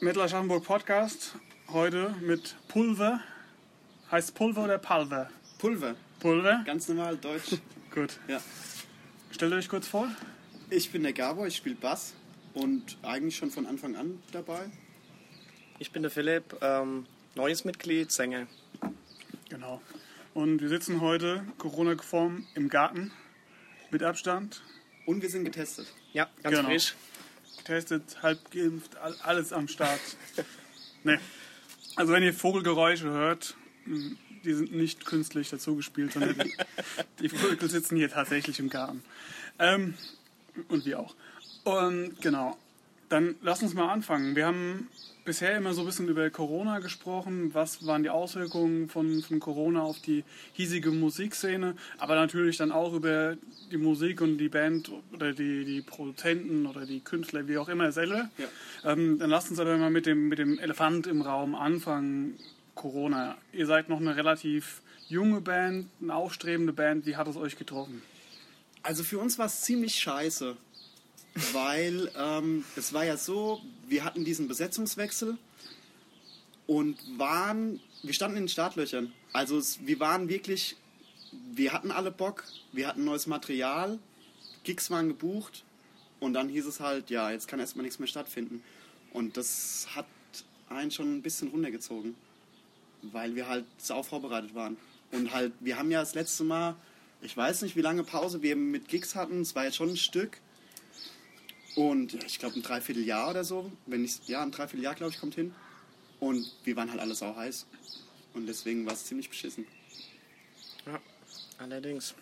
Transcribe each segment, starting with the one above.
Metal Aschaffenburg Podcast. Heute mit Pulver. Heißt Pulver oder Palver? Pulver. Pulver? Ganz normal deutsch. Gut. ja. Stellt euch kurz vor. Ich bin der Gabor, ich spiele Bass und eigentlich schon von Anfang an dabei. Ich bin der Philipp, ähm, neues Mitglied, Sänger. Genau. Und wir sitzen heute Corona-konform im Garten mit Abstand. Und wir sind getestet. Ja, ganz Genau. frisch. Getestet, halb geimpft, all- alles am Start. ne. Also wenn ihr Vogelgeräusche hört, die sind nicht künstlich dazugespielt, sondern die, die Vögel sitzen hier tatsächlich im Garten. Ähm, und wir auch. Und genau, dann lass uns mal anfangen. Wir haben bisher immer so ein bisschen über Corona gesprochen. Was waren die Auswirkungen von, von Corona auf die hiesige Musikszene? Aber natürlich dann auch über die Musik und die Band oder die, die Produzenten oder die Künstler, wie auch immer selber. Ja. Ähm, dann lasst uns aber mal mit dem, mit dem Elefant im Raum anfangen. Corona. Ihr seid noch eine relativ junge Band, eine aufstrebende Band. Wie hat es euch getroffen? Also für uns war es ziemlich scheiße, weil ähm, es war ja so, wir hatten diesen Besetzungswechsel und waren, wir standen in den Startlöchern. Also es, wir waren wirklich, wir hatten alle Bock, wir hatten neues Material, Gigs waren gebucht und dann hieß es halt, ja, jetzt kann erstmal nichts mehr stattfinden. Und das hat einen schon ein bisschen runtergezogen, weil wir halt sau vorbereitet waren. Und halt, wir haben ja das letzte Mal, ich weiß nicht, wie lange Pause wir mit Gigs hatten, es war jetzt schon ein Stück. Und ich glaube ein Dreivierteljahr oder so, wenn nicht, ja, ein Dreivierteljahr, glaube ich, kommt hin. Und wir waren halt alle sau heiß. Und deswegen war es ziemlich beschissen. Ja, allerdings.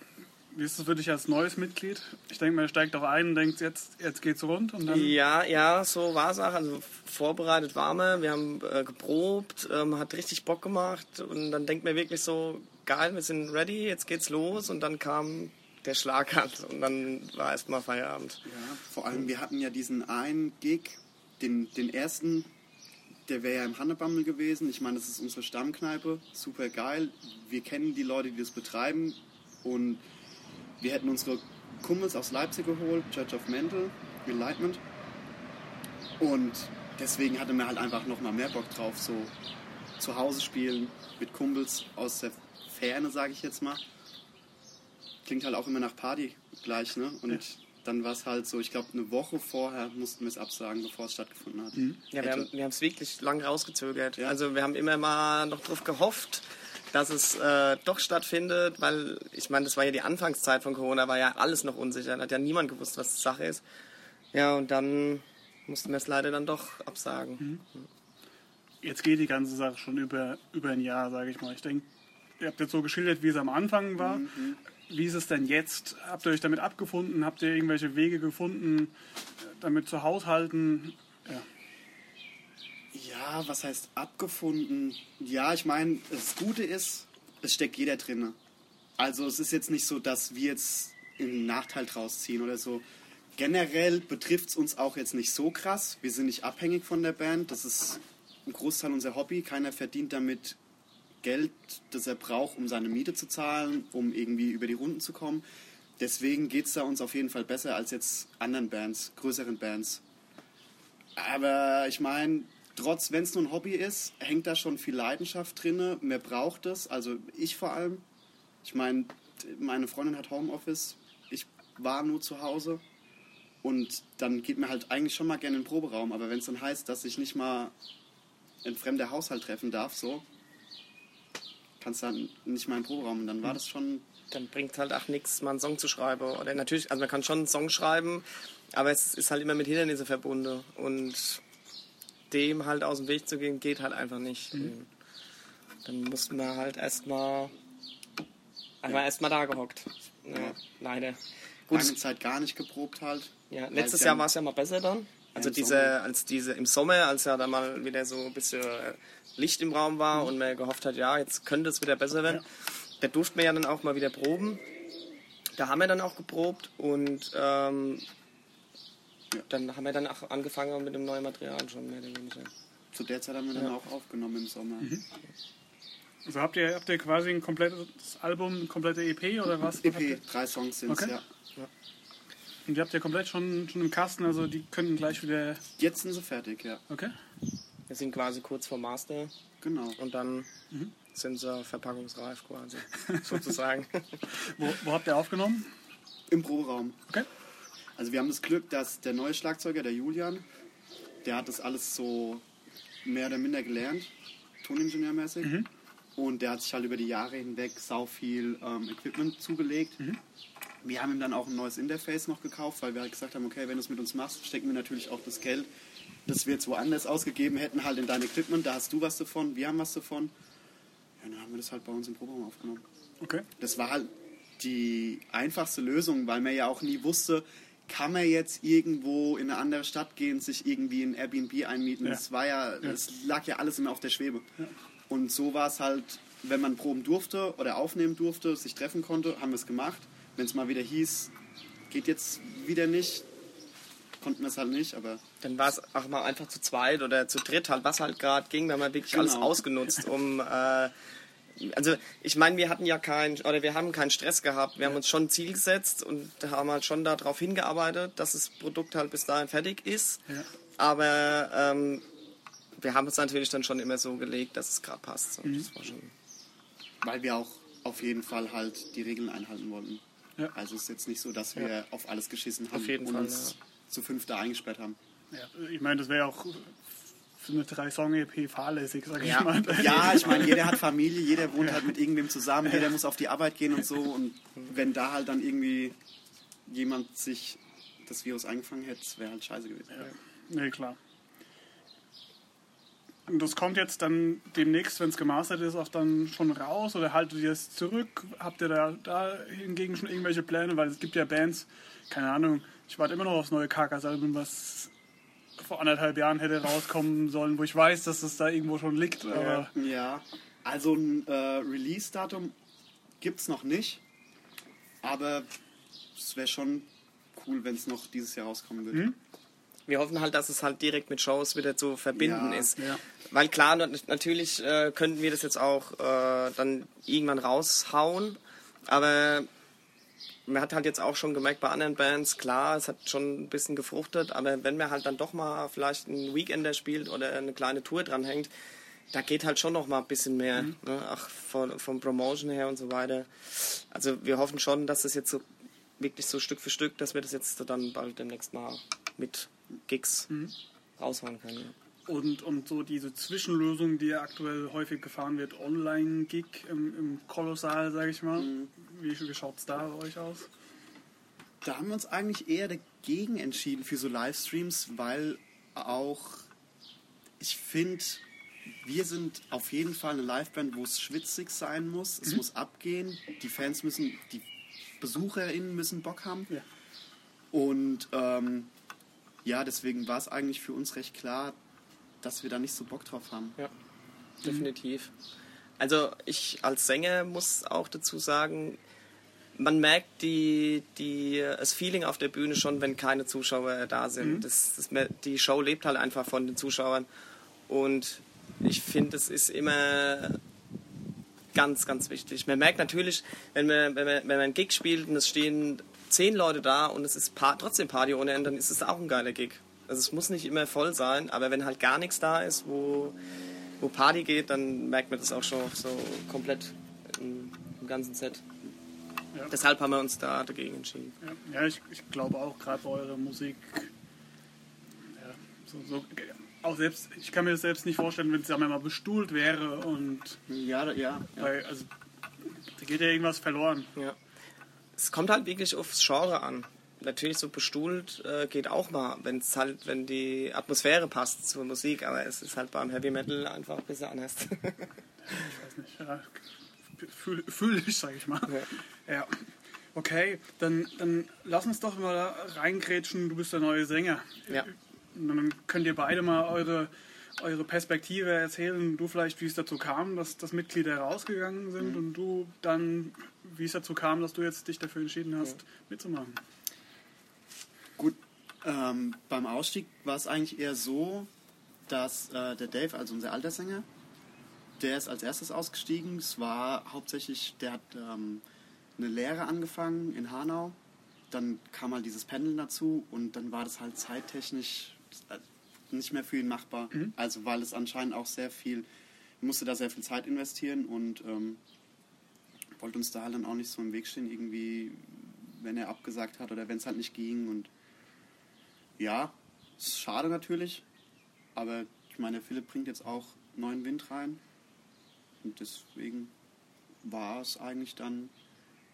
Wie ist es für dich als neues Mitglied? Ich denke, man steigt auch ein und denkt, jetzt, jetzt geht's rund und dann. Ja, ja, so war es auch. Also vorbereitet wir, wir haben äh, geprobt, ähm, hat richtig Bock gemacht und dann denkt man wirklich so, geil, wir sind ready, jetzt geht's los und dann kam der Schlag halt und dann war erstmal Feierabend. Ja, vor allem, wir hatten ja diesen einen Gig, den, den ersten, der wäre ja im Hannebammel gewesen. Ich meine, das ist unsere Stammkneipe, super geil. Wir kennen die Leute, die das betreiben und wir hätten unsere Kumpels aus Leipzig geholt, Church of Mental, Enlightenment. Und deswegen hatte man halt einfach nochmal mehr Bock drauf, so zu Hause spielen mit Kumpels aus der Ferne, sage ich jetzt mal. Klingt halt auch immer nach Party gleich, ne? Und Ja. dann war es halt so, ich glaube, eine Woche vorher mussten wir es absagen, bevor es stattgefunden hat. Ja, wir haben wir haben es wirklich lang rausgezögert. Ja. Also wir haben immer mal noch drauf gehofft, dass es äh, doch stattfindet, weil ich meine, das war ja die Anfangszeit von Corona, war ja alles noch unsicher, da hat ja niemand gewusst, was die Sache ist. Ja, und dann mussten wir es leider dann doch absagen. Jetzt geht die ganze Sache schon über, über ein Jahr, sage ich mal. Ich denke, ihr habt jetzt so geschildert, wie es am Anfang war. Wie ist es denn jetzt? Habt ihr euch damit abgefunden? Habt ihr irgendwelche Wege gefunden, damit zu haushalten? Ja. Ja, was heißt abgefunden? Ja, ich meine, das Gute ist, es steckt jeder drin. Also es ist jetzt nicht so, dass wir jetzt einen Nachteil draus ziehen oder so. Generell betrifft es uns auch jetzt nicht so krass. Wir sind nicht abhängig von der Band. Das ist ein Großteil unser Hobby. Keiner verdient damit Geld, das er braucht, um seine Miete zu zahlen, um irgendwie über die Runden zu kommen. Deswegen geht es da uns auf jeden Fall besser als jetzt anderen Bands, größeren Bands. Aber ich meine, trotz, wenn es nur ein Hobby ist, hängt da schon viel Leidenschaft drin. Mehr braucht es, also ich vor allem. Ich meine, meine Freundin hat Homeoffice, ich war nur zu Hause. Und dann geht mir halt eigentlich schon mal gerne in den Proberaum. Aber wenn es dann heißt, dass ich nicht mal ein fremder Haushalt treffen darf, so, kannst dann nicht mal den Proberaum. Und dann war das schon Dann bringt halt auch nichts, mal einen Song zu schreiben. Oder natürlich, also man kann schon einen Song schreiben, aber es ist halt immer mit Hindernissen verbunden. Und dem halt aus dem Weg zu gehen, geht halt einfach nicht. Und Dann mussten wir halt erstmal einfach erstmal da gehockt. Ja, leider. Gut, lange Zeit gar nicht geprobt halt. ja, letztes es Jahr ja- war es ja mal besser dann. Also im diese, Sommer. als diese im Sommer, als ja dann mal wieder so ein bisschen äh, Licht im Raum war Mhm. und man gehofft hat, ja, jetzt könnte es wieder besser werden. Da durften wir ja dann auch mal wieder proben. Da haben wir dann auch geprobt und ähm, Ja. dann haben wir dann auch angefangen mit dem neuen Material schon mehr oder weniger. Zu der Zeit haben wir dann Ja. auch aufgenommen im Sommer. Also habt ihr, habt ihr quasi ein komplettes Album, eine komplette EP oder was? EP, drei Songs sind es, Okay. ja. Und die habt ihr komplett schon, schon im Kasten, also die könnten gleich wieder. Jetzt sind sie fertig, ja. Okay. Wir sind quasi kurz vor Master Genau. und dann sind sie verpackungsreif quasi, sozusagen. Wo, wo habt ihr aufgenommen? Im Proberaum. Okay. Also wir haben das Glück, dass der neue Schlagzeuger, der Julian, der hat das alles so mehr oder minder gelernt, toningenieurmäßig. Und der hat sich halt über die Jahre hinweg sau viel ähm, Equipment zugelegt. Wir haben ihm dann auch ein neues Interface noch gekauft, weil wir halt gesagt haben, okay, wenn du es mit uns machst, stecken wir natürlich auch das Geld, das wir jetzt woanders ausgegeben hätten, halt in dein Equipment. Da hast du was davon, wir haben was davon. Ja, dann haben wir das halt bei uns im Proberaum aufgenommen. Okay. Das war halt die einfachste Lösung, weil man ja auch nie wusste, kann man jetzt irgendwo in eine andere Stadt gehen, sich irgendwie ein Airbnb einmieten. Ja. Das war ja, es lag ja alles immer auf der Schwebe. Und so war es halt, wenn man proben durfte oder aufnehmen durfte, sich treffen konnte, haben wir es gemacht. Wenn es mal wieder hieß, geht jetzt wieder nicht, konnten wir es halt nicht, aber Dann war es auch mal einfach zu zweit oder zu dritt halt, was halt gerade ging, wenn man wirklich alles Genau. ausgenutzt, um äh, also ich meine, wir hatten ja keinen oder wir haben keinen Stress gehabt. Wir haben uns schon ein Ziel gesetzt und haben halt schon darauf hingearbeitet, dass das Produkt halt bis dahin fertig ist. Ja. Aber ähm, wir haben es natürlich dann schon immer so gelegt, dass es gerade passt. Schon weil wir auch auf jeden Fall halt die Regeln einhalten wollten. Ja. Also es ist jetzt nicht so, dass wir auf alles geschissen haben Auf jeden und Fall, uns zu fünf da eingesperrt haben. Ja, ich meine, das wäre auch für eine drei-Song-EP fahrlässig, sag ich Ja. mal. Ja, ich meine, jeder hat Familie, jeder wohnt halt mit irgendwem zusammen, jeder muss auf die Arbeit gehen und so. Und wenn da halt dann irgendwie jemand sich das Virus eingefangen hätte, wäre halt scheiße gewesen. Nee, klar. Und das kommt jetzt dann demnächst, wenn es gemastert ist, auch dann schon raus oder haltet ihr es zurück? Habt ihr da, da hingegen schon irgendwelche Pläne? Weil es gibt ja Bands, keine Ahnung, ich warte immer noch aufs neue Karkas-Album, was vor anderthalb Jahren hätte rauskommen sollen, wo ich weiß, dass es da irgendwo schon liegt. Aber Ja, also ein äh, Release-Datum gibt es noch nicht, aber es wäre schon cool, wenn es noch dieses Jahr rauskommen würde. wir hoffen halt, dass es halt direkt mit Shows wieder zu verbinden Ja, ist. ja. Weil klar, nat- natürlich äh, könnten wir das jetzt auch äh, dann irgendwann raushauen, aber man hat halt jetzt auch schon gemerkt bei anderen Bands, klar, es hat schon ein bisschen gefruchtet, aber wenn man halt dann doch mal vielleicht ein Weekender spielt oder eine kleine Tour dranhängt, da geht halt schon noch mal ein bisschen mehr, Mhm. ne? auch von, vom Promotion her und so weiter. Also wir hoffen schon, dass das jetzt so wirklich so Stück für Stück, dass wir das jetzt dann bald demnächst mal mit Gigs Mhm. raushauen können. Ja. Und, und so diese Zwischenlösung, die ja aktuell häufig gefahren wird, Online-Gig im, im Kolossal, sag ich mal. Wie, wie schaut es da bei euch aus? Da haben wir uns eigentlich eher dagegen entschieden für so Livestreams, weil auch ich finde, wir sind auf jeden Fall eine Liveband, wo es schwitzig sein muss. Es muss abgehen. Die Fans müssen, die BesucherInnen müssen Bock haben. Ja. Und ähm, ja, deswegen war es eigentlich für uns recht klar, dass wir da nicht so Bock drauf haben. Ja, definitiv. Also ich als Sänger muss auch dazu sagen, man merkt die, die, das Feeling auf der Bühne schon, wenn keine Zuschauer da sind. Das, das, die Show lebt halt einfach von den Zuschauern. Und ich finde, es ist immer ganz, ganz wichtig. Man merkt natürlich, wenn man, wenn man, wenn man einen Gig spielt und es stehen zehn Leute da und es ist pa trotzdem Party ohne Ende, dann ist es auch ein geiler Gig. Also es muss nicht immer voll sein, aber wenn halt gar nichts da ist, wo, wo Party geht, dann merkt man das auch schon so komplett im, im ganzen Set. Ja. Deshalb haben wir uns da dagegen entschieden. Ja, ja ich, ich glaube auch, gerade bei eurer Musik, ja, so, so, auch selbst, ich kann mir das selbst nicht vorstellen, wenn es ja mal bestuhlt wäre und Ja, da- ja. ja. bei, also, da geht ja irgendwas verloren. Ja. Es kommt halt wirklich aufs Genre an. Natürlich so bestuhlt äh, geht auch mal, wenn es halt, wenn die Atmosphäre passt zur Musik, aber es ist halt beim Heavy Metal einfach ein bisschen anders. Ich weiß nicht, ja, fühl, fühl ich, sag ich mal. Ja. Okay, dann, dann lass uns doch mal reingrätschen, du bist der neue Sänger. ja. Und dann könnt ihr beide mal eure, eure Perspektive erzählen. Du vielleicht, wie es dazu kam, dass, dass Mitglieder rausgegangen sind und du dann, wie es dazu kam, dass du jetzt dich dafür entschieden hast, mitzumachen. Gut, ähm, beim Ausstieg war es eigentlich eher so, dass äh, der Dave, also unser alter Sänger, der ist als erstes ausgestiegen. Es war hauptsächlich, der hat ähm, eine Lehre angefangen in Hanau. Dann kam halt dieses Pendeln dazu und dann war das halt zeittechnisch, äh, nicht mehr für ihn machbar. Also weil es anscheinend auch sehr viel, musste da sehr viel Zeit investieren und ähm, wollte uns da halt dann auch nicht so im Weg stehen, irgendwie, wenn er abgesagt hat oder wenn es halt nicht ging. Und ja, ist schade natürlich, aber ich meine, Philipp bringt jetzt auch neuen Wind rein und deswegen war es eigentlich dann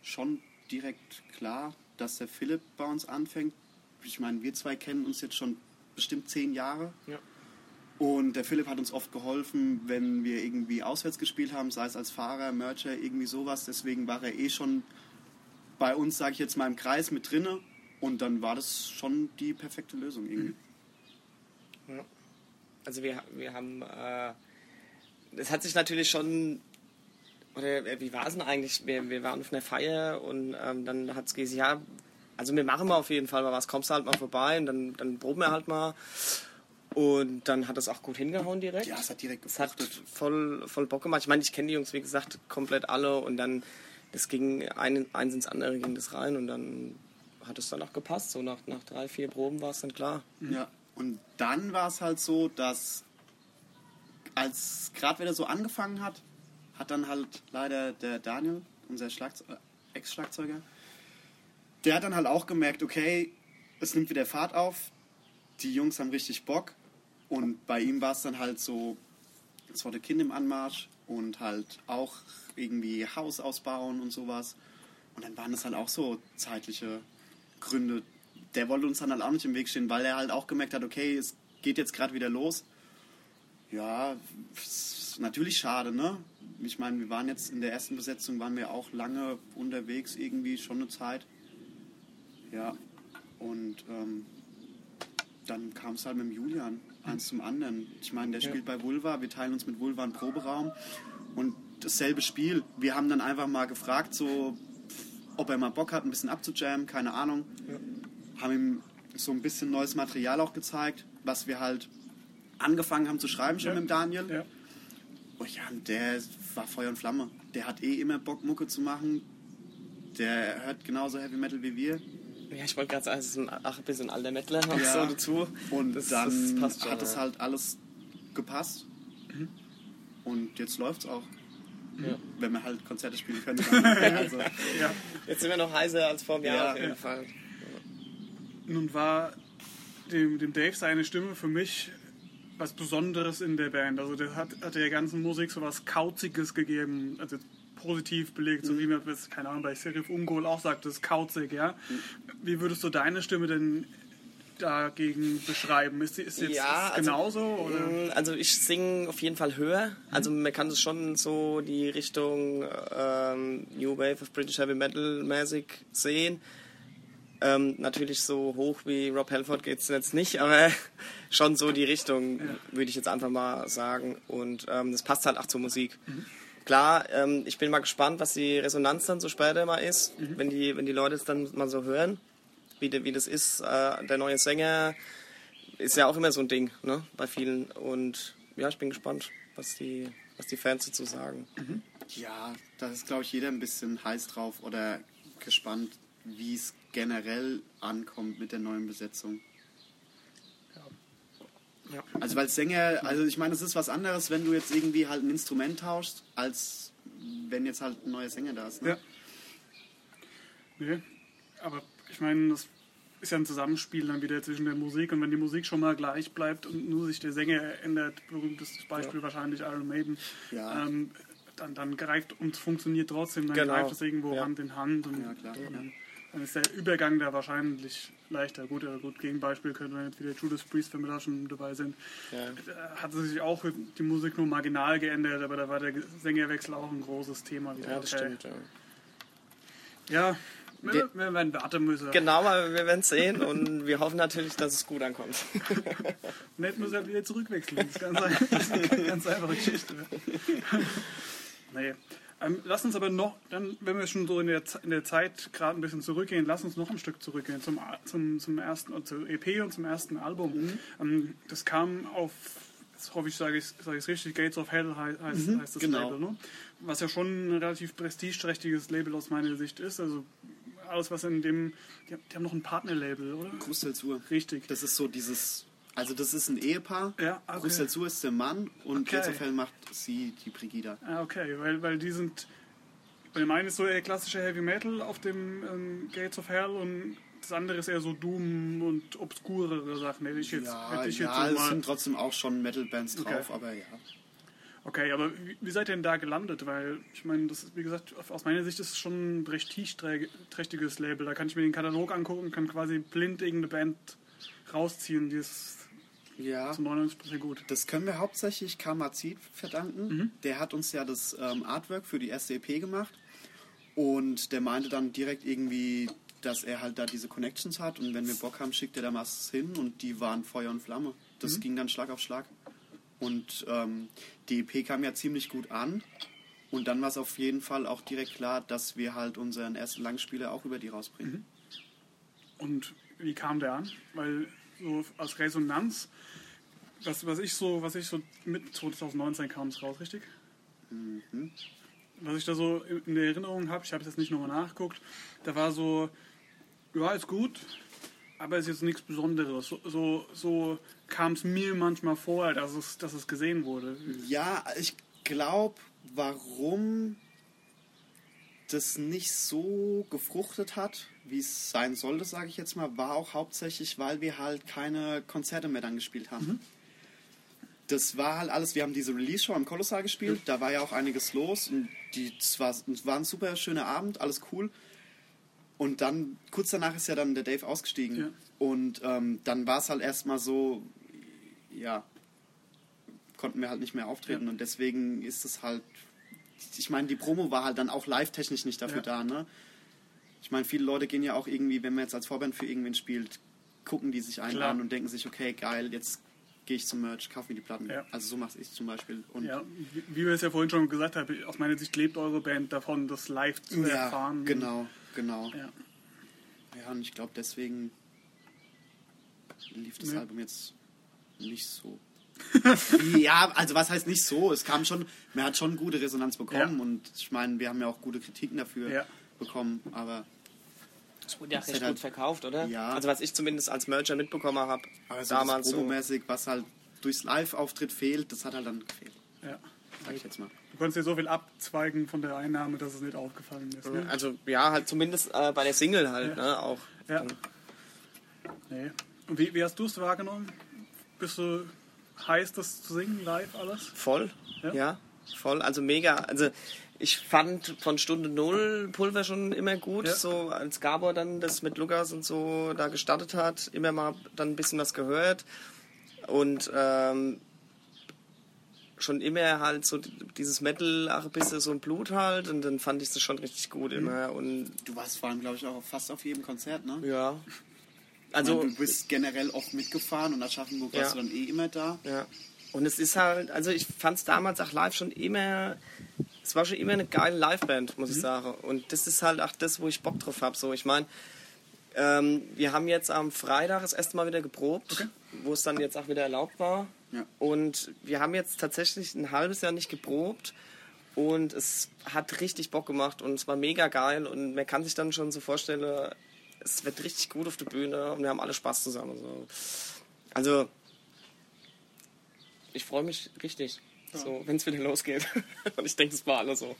schon direkt klar, dass der Philipp bei uns anfängt. Ich meine, wir zwei kennen uns jetzt schon bestimmt zehn Jahre. Ja. Und der Philipp hat uns oft geholfen, wenn wir irgendwie auswärts gespielt haben, sei es als Fahrer, Mercher, irgendwie sowas. Deswegen war er eh schon bei uns, sage ich jetzt mal, im Kreis mit drinne. Und dann war das schon die perfekte Lösung irgendwie. Ja. Also wir, wir haben, äh, es hat sich natürlich schon, oder äh, wie war es denn eigentlich? Wir, wir waren auf einer Feier und ähm, dann hat es gesagt, ja, also wir machen mal auf jeden Fall mal was, kommst du halt mal vorbei und dann, dann proben wir halt mal. Und dann hat es auch gut hingehauen direkt. Ja, es hat direkt Es hat gefruchtet. voll, voll Bock gemacht. Ich meine, ich kenne die Jungs, wie gesagt, komplett alle und dann, das ging ein, eins ins andere ging das rein und dann hat es dann auch gepasst. So nach, nach drei, vier Proben war es dann klar. Ja, und dann war es halt so, dass als gerade wieder so angefangen hat, hat dann halt leider der Daniel, unser äh, Ex-Schlagzeuger, der hat dann halt auch gemerkt, okay, es nimmt wieder Fahrt auf, die Jungs haben richtig Bock und bei ihm war es dann halt so, es war der Kind im Anmarsch und halt auch irgendwie Haus ausbauen und sowas. Und dann waren das halt auch so zeitliche Gründe. Der wollte uns dann halt auch nicht im Weg stehen, weil er halt auch gemerkt hat, okay, es geht jetzt gerade wieder los. Ja, natürlich schade, ne? Ich meine, wir waren jetzt in der ersten Besetzung, waren wir auch lange unterwegs, irgendwie schon eine Zeit. Ja, und ähm, dann kam es halt mit dem Julian, eins zum anderen. Ich meine, der Ja. spielt bei Vulva, wir teilen uns mit Vulva einen Proberaum und dasselbe Spiel. Wir haben dann einfach mal gefragt, so, ob er mal Bock hat, ein bisschen abzujammen, keine Ahnung. Haben ihm so ein bisschen neues Material auch gezeigt, was wir halt angefangen haben zu schreiben schon Ja. mit dem Daniel. Ja. Oh ja, und der war Feuer und Flamme. Der hat eh immer Bock, Mucke zu machen. Der hört genauso Heavy Metal wie wir. Ja, ich wollte gerade sagen, es ist ein, ach, ein bisschen alter Mettler noch Ja. so dazu. Und Das- dann das passt schon, hat es ja. halt alles gepasst. Und jetzt läuft's auch. Ja. Wenn wir halt Konzerte spielen können. Dann, also, Ja. Jetzt sind wir noch heißer als vor einem Jahr Ja. auf jeden. Fall. Nun war dem, dem Dave seine Stimme für mich was Besonderes in der Band. Also der hat, hat der ganzen Musik so was Kauziges gegeben, also positiv belegt, so wie man das, keine Ahnung, bei Serif Ungol auch sagt, das ist kauzig, ja. Wie würdest du deine Stimme denn dagegen beschreiben? Ist ist sie jetzt Ja, also, genauso? Oder? Mm, Also ich singe auf jeden Fall höher. Also man kann es schon so die Richtung ähm, New Wave of British Heavy Metal mäßig sehen. Ähm, natürlich so hoch wie Rob Halford geht es jetzt nicht, aber schon so die Richtung, würde ich jetzt einfach mal sagen. Und ähm, das passt halt auch zur Musik. Klar, ähm, ich bin mal gespannt, was die Resonanz dann so später mal ist, wenn, die, wenn die Leute es dann mal so hören, wie, wie das ist. Äh, der neue Sänger ist ja auch immer so ein Ding ne, bei vielen. Und ja, ich bin gespannt, was die, was die Fans dazu sagen. ja, da ist, glaube ich, jeder ein bisschen heiß drauf oder gespannt, wie es generell ankommt mit der neuen Besetzung. Ja. Also weil Sänger, also ich meine, es ist was anderes, wenn du jetzt irgendwie halt ein Instrument tauschst, als wenn jetzt halt ein neuer Sänger da ist. Ne? Ja. Nee, aber ich meine, das ist ja ein Zusammenspiel dann wieder zwischen der Musik und wenn die Musik schon mal gleich bleibt und nur sich der Sänger ändert, berühmtes Beispiel wahrscheinlich Iron Maiden, Ja. ähm, dann, dann greift und funktioniert trotzdem, dann Genau. greift es irgendwo Ja. Hand in Hand und Ja, klar. dann, ist der Übergang da wahrscheinlich leichter. Gut, aber gut, Gegenbeispiel könnte man jetzt wieder Judas Priest, wenn wir da schon dabei sind. Ja. Da hat sich auch die Musik nur marginal geändert, aber da war der Sängerwechsel auch ein großes Thema. wieder. Ja, das Okay. stimmt. Ja. Ja, wir, wir werden warten müssen. Genau, aber wir werden es sehen und wir hoffen natürlich, dass es gut ankommt. Und jetzt muss er wieder zurückwechseln. Das ist ganz, ein- das ist eine ganz einfache Geschichte. nee. Ähm, lass uns aber noch, dann, wenn wir schon so in der, in der Zeit gerade ein bisschen zurückgehen, lass uns noch ein Stück zurückgehen zum, A- zum, zum ersten, äh, zur EP und zum ersten Album. Ähm, das kam auf, jetzt hoffe ich, sage ich es richtig, Gates of Hell heißt, heißt, heißt das genau. Label, ne? Was ja schon ein relativ prestigeträchtiges Label aus meiner Sicht ist. Also alles, was in dem, die, haben- die haben noch ein Partnerlabel, oder? Krustelzur. Richtig. Das ist so dieses Also das ist ein Ehepaar. Ja, okay. Sur ist der Mann und Okay. Gates of Hell macht sie, die Brigida. Ah, okay, weil, weil die sind. Bei dem einen ist so eher klassischer Heavy Metal auf dem ähm, Gates of Hell und das andere ist eher so Doom und obskurere Sachen. Hätte ich jetzt, Ja, hätte ich ja jetzt es so sind mal. trotzdem auch schon Metal-Bands Okay. drauf, aber ja. Okay, aber wie, seid ihr denn da gelandet? Weil ich meine, das ist, wie gesagt, aus meiner Sicht ist es schon ein prestigeträchtiges Label. Da kann ich mir den Katalog angucken und kann quasi blind irgendeine Band rausziehen, die ist Ja, zu 99% gut. das können wir hauptsächlich Kamazid verdanken. Mhm. Der hat uns ja das ähm, Artwork für die erste EP gemacht und der meinte dann direkt irgendwie, dass er halt da diese Connections hat und wenn wir Bock haben, schickt er da was hin und die waren Feuer und Flamme. Mhm. Das ging dann Schlag auf Schlag. Und ähm, die EP kam ja ziemlich gut an. Und dann war es auf jeden Fall auch direkt klar, dass wir halt unseren ersten Langspieler auch über die rausbringen. Mhm. Und wie kam der an? Weil so als Resonanz, was, was ich so, was ich so mit 2019 kam es raus, richtig? Was ich da so in der Erinnerung habe, ich habe es jetzt nicht nochmal nachgeguckt, da war so, ja, ist gut, aber ist jetzt nichts Besonderes. So, so, so kam es mir manchmal vor, dass es, dass es gesehen wurde. Ja, ich glaube, warum das nicht so gefruchtet hat, wie es sein sollte, sage ich jetzt mal, war auch hauptsächlich, weil wir halt keine Konzerte mehr dann gespielt haben. Das war halt alles, wir haben diese Release-Show am Kolossal gespielt, da war ja auch einiges los und die, es war, es war ein super schöner Abend, alles cool. Und dann, kurz danach ist ja dann der Dave ausgestiegen. Ja. Und ähm, dann war es halt erstmal so, ja, konnten wir halt nicht mehr auftreten. Ja. Und deswegen ist es halt, ich meine, die Promo war halt dann auch live-technisch nicht dafür Ja. da, ne? Ich meine, viele Leute gehen ja auch irgendwie, wenn man jetzt als Vorband für irgendwen spielt, gucken die sich einen Klar. an und denken sich, okay, geil, jetzt gehe ich zum Merch, kaufe mir die Platten. Ja. Also so mache ich zum Beispiel. Und Ja, wie, wie wir es ja vorhin schon gesagt haben, aus meiner Sicht lebt eure Band davon, das live zu ja, erfahren. genau, genau. Ja. Ja, und ich glaube, deswegen lief das Nee. Album jetzt nicht so. ja, also was heißt nicht so? Es kam schon, man hat schon gute Resonanz bekommen und ich meine, wir haben ja auch gute Kritiken dafür bekommen, aber, Das wurde ja Das recht hat halt- gut verkauft, oder? Ja. Also was ich zumindest als Merger mitbekommen habe, aber so damals das so. Was halt durchs Live-Auftritt fehlt, das hat halt dann gefehlt, Ja. sag ich jetzt mal. Du konntest dir so viel abzweigen von der Einnahme, dass es nicht aufgefallen ist. Ne? Also ja, halt zumindest äh, bei der Single halt, Ja. ne, auch. Ja. Nee. Und wie, wie hast du es wahrgenommen? Bist du heiß, das zu singen, live alles? Voll, Ja? ja? voll, also mega. Also ich fand von Stunde Null Pulver schon immer gut, Ja. so als Gabor dann das mit Lukas und so da gestartet hat, immer mal dann ein bisschen was gehört und ähm, schon immer halt so dieses Metal, ach, ein bisschen so ein Blut halt und dann fand ich das schon richtig Mhm. gut immer und Du warst vor allem, glaube ich, auch fast auf jedem Konzert, ne? ja. Also, Also du bist generell oft mitgefahren und Aschaffenburg warst Ja. du dann eh immer da. Ja. Und es ist halt, also ich fand es damals auch live schon immer, es war schon immer eine geile Liveband, muss ich sagen. Und das ist halt auch das, wo ich Bock drauf habe. So, ich meine, ähm, wir haben jetzt am Freitag das erste Mal wieder geprobt, wo es dann jetzt auch wieder erlaubt war. Ja. Und wir haben jetzt tatsächlich ein halbes Jahr nicht geprobt. Und es hat richtig Bock gemacht und es war mega geil. Und man kann sich dann schon so vorstellen, es wird richtig gut auf der Bühne und wir haben alle Spaß zusammen. So. Also, ich freue mich richtig, so, wenn es wieder losgeht. und ich denke, es war alle so.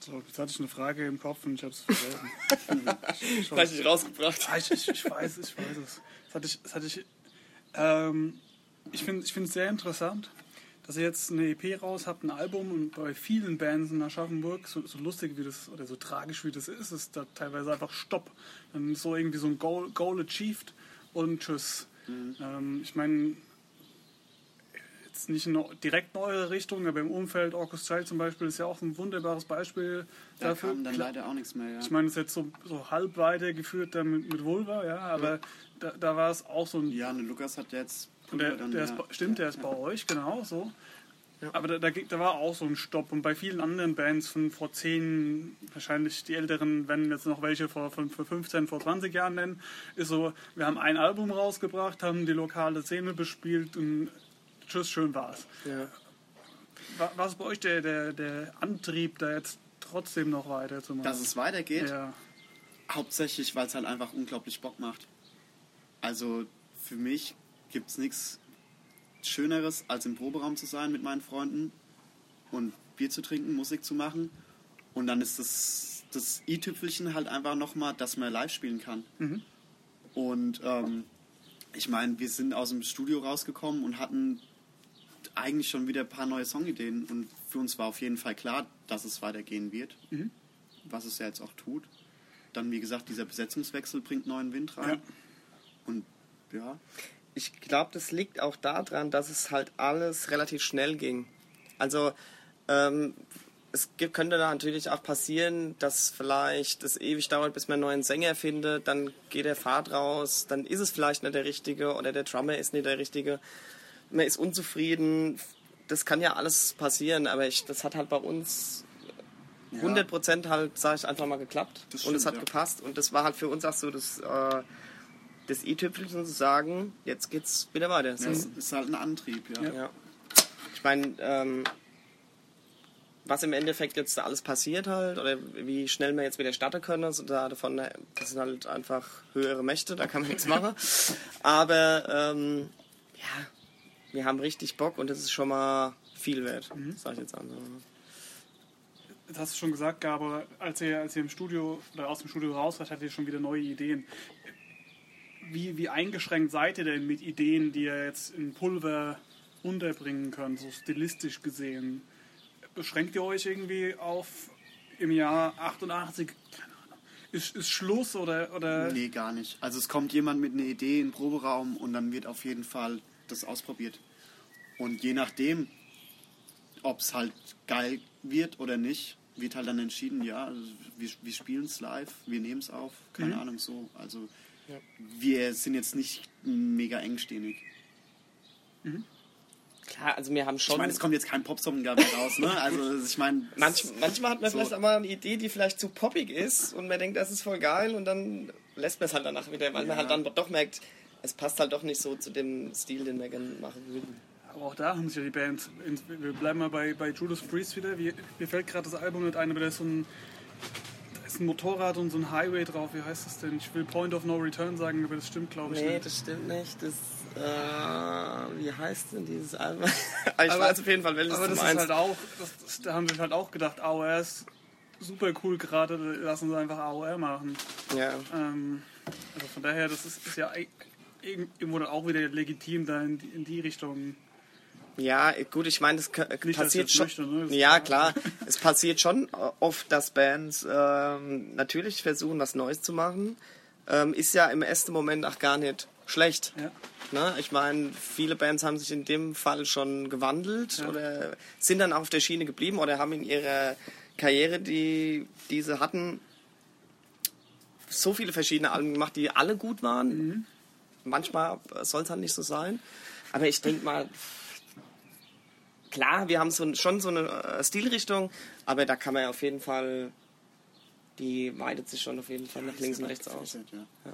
So, jetzt hatte ich eine Frage im Kopf und ich habe es vergessen. Ich Vielleicht nicht rausgebracht. Ah, ich, ich, ich weiß es, ich weiß es. Das hatte ich, das hatte ich, ähm, ich finde ich es sehr interessant, dass ihr jetzt eine EP raus habt, ein Album und bei vielen Bands in Aschaffenburg, so, so lustig wie das oder so tragisch wie das ist, ist da teilweise einfach Stopp. Dann ist so irgendwie so ein Goal, Goal achieved und tschüss. Ähm, ich meine, jetzt nicht in, direkt in eure Richtung, aber im Umfeld Orcus Child zum Beispiel ist ja auch ein wunderbares Beispiel Da dafür. kam dann leider auch nichts mehr, ja. ich meine, es ist jetzt so, so halb weitergeführt dann mit, mit Vulva, ja, aber da, da war es auch so ein. Ja, ne, Lukas hat jetzt. und der, dann, der ja, ist, stimmt, der ist ja. bei euch, genau so. Ja. Aber da, da, da war auch so ein Stopp. Und bei vielen anderen Bands von vor 10, wahrscheinlich die Älteren, wenn jetzt noch welche vor, von, vor 15, vor 20 Jahren nennen, ist so, wir haben ein Album rausgebracht, haben die lokale Szene bespielt und tschüss, schön war's. Ja. Wa- Was ist bei euch der, der, der Antrieb, da jetzt trotzdem noch weiterzumachen? Dass es weitergeht, ja. hauptsächlich, weil es halt einfach unglaublich Bock macht. Also für mich gibt es nichts Schöneres, als im Proberaum zu sein mit meinen Freunden und Bier zu trinken, Musik zu machen. Und dann ist das, das i-Tüpfelchen halt einfach nochmal, dass man live spielen kann. Und ähm, ich meine, wir sind aus dem Studio rausgekommen und hatten eigentlich schon wieder ein paar neue Songideen. Und für uns war auf jeden Fall klar, dass es weitergehen wird. Was es ja jetzt auch tut. Dann, wie gesagt, dieser Besetzungswechsel bringt neuen Wind rein. Ja. Und ja, Ich glaube, das liegt auch daran, dass es halt alles relativ schnell ging. Also ähm, es gibt, könnte da natürlich auch passieren, dass vielleicht es ewig dauert, bis man einen neuen Sänger findet, dann geht der Fahrt raus, dann ist es vielleicht nicht der Richtige oder der Drummer ist nicht der Richtige. Man ist unzufrieden. Das kann ja alles passieren, aber ich, das hat halt bei uns 100 Prozent halt, sag ich einfach mal, geklappt. Das und es hat ja. gepasst. Und das war halt für uns auch so das, äh, das i-Tüpfelchen zu sagen, jetzt geht's wieder weiter. So. es ist halt ein Antrieb, ja. Ja. Ich meine, ähm, was im Endeffekt jetzt alles passiert halt, oder wie schnell wir jetzt wieder starten können, also da davon, das sind halt einfach höhere Mächte, da kann man nichts machen. Aber ähm, ja, wir haben richtig Bock und das ist schon mal viel wert, sag ich jetzt an. Das hast du schon gesagt, Gabe, als ihr, als ihr im Studio oder aus dem Studio raus wart, hattet ihr schon wieder neue Ideen. Wie, wie eingeschränkt seid ihr denn mit Ideen, die ihr jetzt in Pulver unterbringen könnt, so stilistisch gesehen? Beschränkt ihr euch irgendwie auf im Jahr 88? Keine Ahnung. Ist, ist Schluss oder, oder Nee, gar nicht. Also es kommt jemand mit einer Idee in den Proberaum und dann wird auf jeden Fall das ausprobiert. Und je nachdem, ob es halt geil wird oder nicht, wird halt dann entschieden, ja, also wir, wir spielen es live, wir nehmen es auf, keine Ahnung so. Also Ja. wir sind jetzt nicht mega engstirnig. Klar, also wir haben Ich schon... meine, es kommt jetzt kein Popsong dabei raus, ne? Also ich meine, Manch, manchmal hat man So. vielleicht auch mal eine Idee, die vielleicht zu poppig ist und man denkt, das ist voll geil und dann lässt man es halt danach wieder, weil man Ja. halt dann doch merkt, es passt halt doch nicht so zu dem Stil, den wir gerne machen würden. Aber auch da haben sich ja die Bands. Wir bleiben mal bei, bei Judas Priest wieder. Wie, mir fällt gerade das Album nicht ein, aber da ist so ein. Da ist ein Motorrad und so ein Highway drauf. Wie heißt das denn? Ich will Point of No Return sagen, aber das stimmt, glaube ich. Nee, nicht. das stimmt nicht. Das, äh, wie heißt denn dieses Album? Aber ich weiß auf jeden Fall, welches Aber das ist halt auch. Das, das, da haben sie halt auch gedacht, AOR ist super cool gerade, lassen sie einfach AOR machen. ja. Ähm, also von daher, das ist, ist ja ei- irgendwo dann auch wieder legitim, da in die, in die Richtung. ja, gut, ich meine, das Nicht, passiert schon. möchte, ne? Ja, klar. es passiert schon oft, dass Bands ähm, natürlich versuchen, was Neues zu machen. Ähm, ist ja im ersten Moment auch gar nicht schlecht. Ja. Ne? Ich meine, viele Bands haben sich in dem Fall schon gewandelt Ja. oder sind dann auf der Schiene geblieben oder haben in ihrer Karriere, die diese hatten, so viele verschiedene Alben gemacht, die alle gut waren. Manchmal soll es halt nicht so sein. Aber ich denke mal, klar, wir haben so, schon so eine äh, Stilrichtung, aber da kann man ja auf jeden Fall, die weitet sich schon auf jeden Fall nach links und rechts aus. Ja.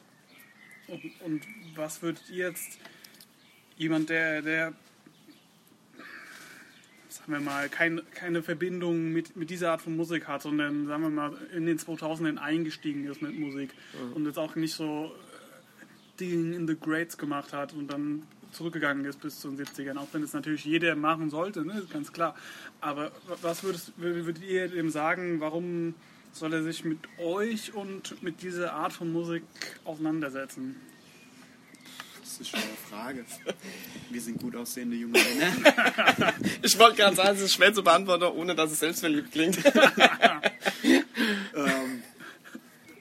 Und, und was würdet ihr jetzt jemand, der, der sagen wir mal, kein, keine Verbindung mit, mit dieser Art von Musik hat, sondern sagen wir mal in den 2000ern eingestiegen ist mit Musik und jetzt auch nicht so Ding in the Greats gemacht hat und dann zurückgegangen ist bis zu den 70ern, auch wenn es natürlich jeder machen sollte, ne, ganz klar. Aber was würdest, würdet ihr dem sagen, warum soll er sich mit euch und mit dieser Art von Musik auseinandersetzen? Das ist schon eine Frage. Wir sind gut aussehende junge Männer. Ich wollte gerade sagen, es ist schwer zu beantworten, ohne dass es selbstverliebt klingt. ähm,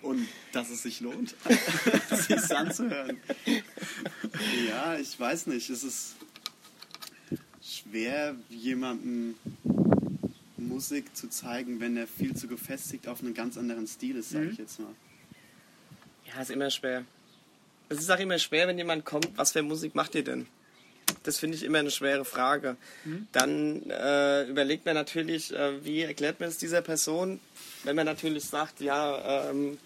und dass es sich lohnt, sich anzuhören. Ja, ich weiß nicht. Es ist schwer, jemandem Musik zu zeigen, wenn er viel zu gefestigt auf einen ganz anderen Stil ist, sage ich jetzt mal. Ja, ist immer schwer. Es ist auch immer schwer, wenn jemand kommt, was für Musik macht ihr denn? Das finde ich immer eine schwere Frage. Dann äh, überlegt man natürlich, äh, wie erklärt man es dieser Person, wenn man natürlich sagt, ja, ähm,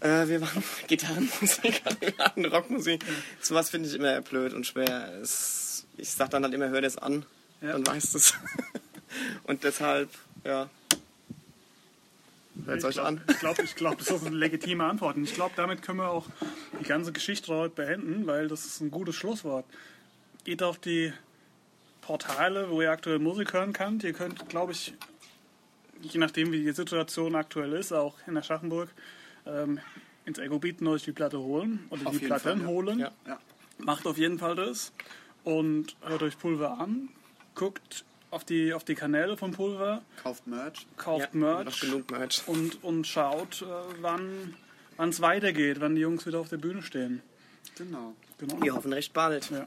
äh, wir machen Gitarrenmusik, wir machen Rockmusik. Sowas finde ich immer blöd und schwer. Es, ich sage dann halt immer, hör das an, Ja. dann weißt du es. und deshalb, ja. Hört euch glaube, an. ich glaub, ich glaub, das ist eine legitime Antwort. Und ich glaube, damit können wir auch die ganze Geschichte heute beenden, weil das ist ein gutes Schlusswort. Geht auf die Portale, wo ihr aktuell Musik hören könnt. Ihr könnt, glaube ich, je nachdem, wie die Situation aktuell ist, auch in Aschaffenburg, ähm, ins Ego bieten euch die Platte holen oder Auf die Platten Fall, ja. holen. Ja. Ja. Macht auf jeden Fall das und hört euch Pulver an. Guckt auf die, auf die Kanäle von Pulver, Kauft Merch. kauft ja, Merch genug Merch. und, und schaut, äh, wann es weitergeht, wann die Jungs wieder auf der Bühne stehen. Genau. Genau. Wir hoffen recht bald. Ja.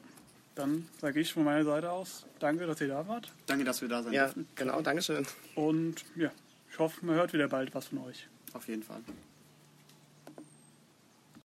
Dann sage ich von meiner Seite aus, danke, dass ihr da wart. Danke, dass wir da sein Ja, dürfen. genau, Dankeschön. Und ja, ich hoffe, man hört wieder bald was von euch. Auf jeden Fall.